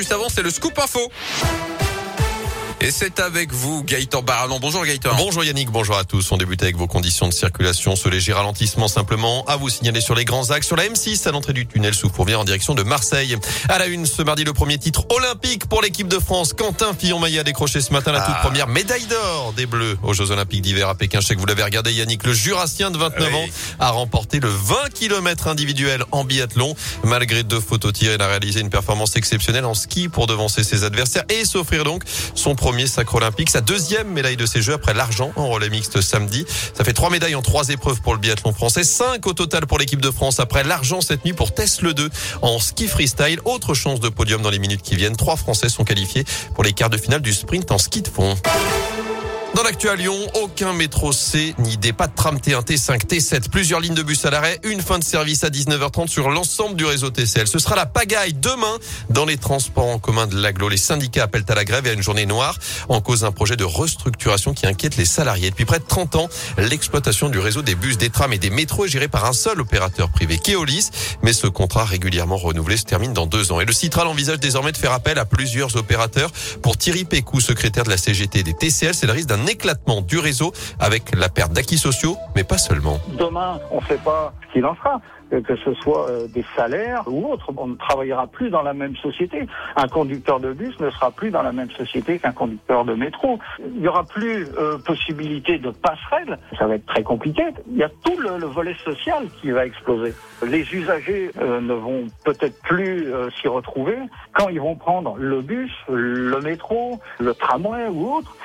Juste avant, c'est le scoop info. Et c'est avec vous, Gaëtan Barallon. Bonjour Gaëtan. Bonjour Yannick, bonjour à tous. On débute avec vos conditions de circulation. Ce léger ralentissement simplement à vous signaler sur les grands axes. Sur la M6, à l'entrée du tunnel sous Fourvière en direction de Marseille. À la une, ce mardi, le premier titre olympique pour l'équipe de France. Quentin Fillon-Maillet a décroché ce matin la toute Ah. première médaille d'or des Bleus aux Jeux Olympiques d'hiver à Pékin. Je sais que vous l'avez regardé, Yannick. Le Jurassien de 29 Oui. ans a remporté le 20 km individuel en biathlon. Malgré deux photos tirées, il a réalisé une performance exceptionnelle en ski pour devancer ses adversaires et s'offrir donc son premier sacre olympique, sa deuxième médaille de ces Jeux après l'argent en relais mixte samedi. Ça fait trois médailles en trois épreuves pour le biathlon français, cinq au total pour l'équipe de France après l'argent cette nuit pour Tesla 2 en ski freestyle. Autre chance de podium dans les minutes qui viennent. Trois Français sont qualifiés pour les quarts de finale du sprint en ski de fond. Dans l'actu Lyon, aucun métro C ni des pas de tram T1, T5, T7, plusieurs lignes de bus à l'arrêt, une fin de service à 19h30 sur l'ensemble du réseau TCL. Ce sera la pagaille demain dans les transports en commun de l'aglo. Les syndicats appellent à la grève et à une journée noire en cause d'un projet de restructuration qui inquiète les salariés. Depuis près de 30 ans, l'exploitation du réseau des bus, des trams et des métros est gérée par un seul opérateur privé, Keolis. Mais ce contrat régulièrement renouvelé se termine dans deux ans. Et le Citral envisage désormais de faire appel à plusieurs opérateurs. Pour Thierry Pécou, secrétaire de la CGT des TCL, c'est le risque d'un éclatement du réseau avec la perte d'acquis sociaux, mais pas seulement. Demain, on ne sait pas ce qu'il en sera, que que ce soit euh, des salaires ou autre. On ne travaillera plus dans la même société. Un conducteur de bus ne sera plus dans la même société qu'un conducteur de métro. Il n'y aura plus euh, possibilité de passerelle. Ça va être très compliqué. Il y a tout le, le volet social qui va exploser. Les usagers euh, ne vont peut-être plus euh, s'y retrouver quand ils vont prendre le bus, le métro, le tramway ou autre.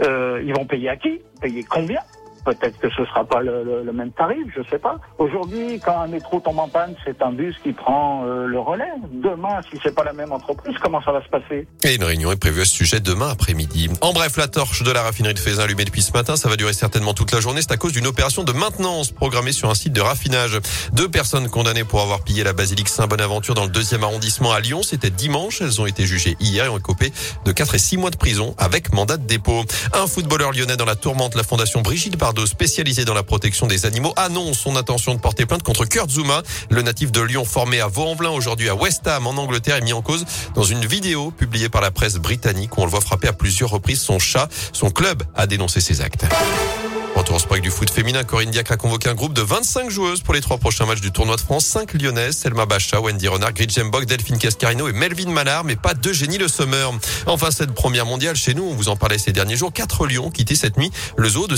Euh, ils vont payer à qui? Payer combien? Peut-être que ce sera pas le, le- le même tarif, je sais pas. Aujourd'hui, quand un métro tombe en panne, c'est un bus qui prend euh, le relais. Demain, si c'est pas la même entreprise, comment ça va se passer? Et une réunion est prévue à ce sujet demain après-midi. En bref, la torche de la raffinerie de Fézin allumée depuis ce matin, ça va durer certainement toute la journée. C'est à cause d'une opération de maintenance programmée sur un site de raffinage. Deux personnes condamnées pour avoir pillé la basilique Saint-Bonaventure dans le deuxième arrondissement à Lyon. C'était dimanche. Elles ont été jugées hier et ont écopé de 4 et 6 mois de prison avec mandat de dépôt. Un footballeur lyonnais dans la tourmente, la fondation Brigitte Bardot, spécialisée dans la protection des animaux, annonce son intention de porter plainte contre Kurt Zuma, le natif de Lyon formé à Vaux-en-Velin, aujourd'hui à West Ham en Angleterre, est mis en cause dans une vidéo publiée par la presse britannique où on le voit frapper à plusieurs reprises son chat. Son club a dénoncé ces actes. Retour au du foot féminin, Corinne Diac a convoqué un groupe de 25 joueuses pour les trois prochains matchs du tournoi de France. 5 lyonnaises, Selma Bacha, Wendy Renard, Gridjem Bock, Delphine Cascarino et Melvin Manard, mais pas d'Eugénie Le Sommer. Enfin, cette première mondiale chez nous, on vous en parlait ces derniers jours, quatre lions quittés cette nuit le zoo de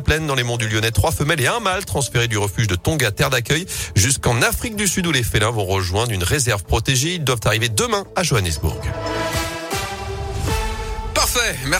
Saint-Martin-la-Plaine dans les monts du Lyonnais. Trois femelles et un mâle transférés du refuge de Tonga, terre d'accueil, jusqu'en Afrique du Sud où les félins vont rejoindre une réserve protégée. Ils doivent arriver demain à Johannesburg. Parfait.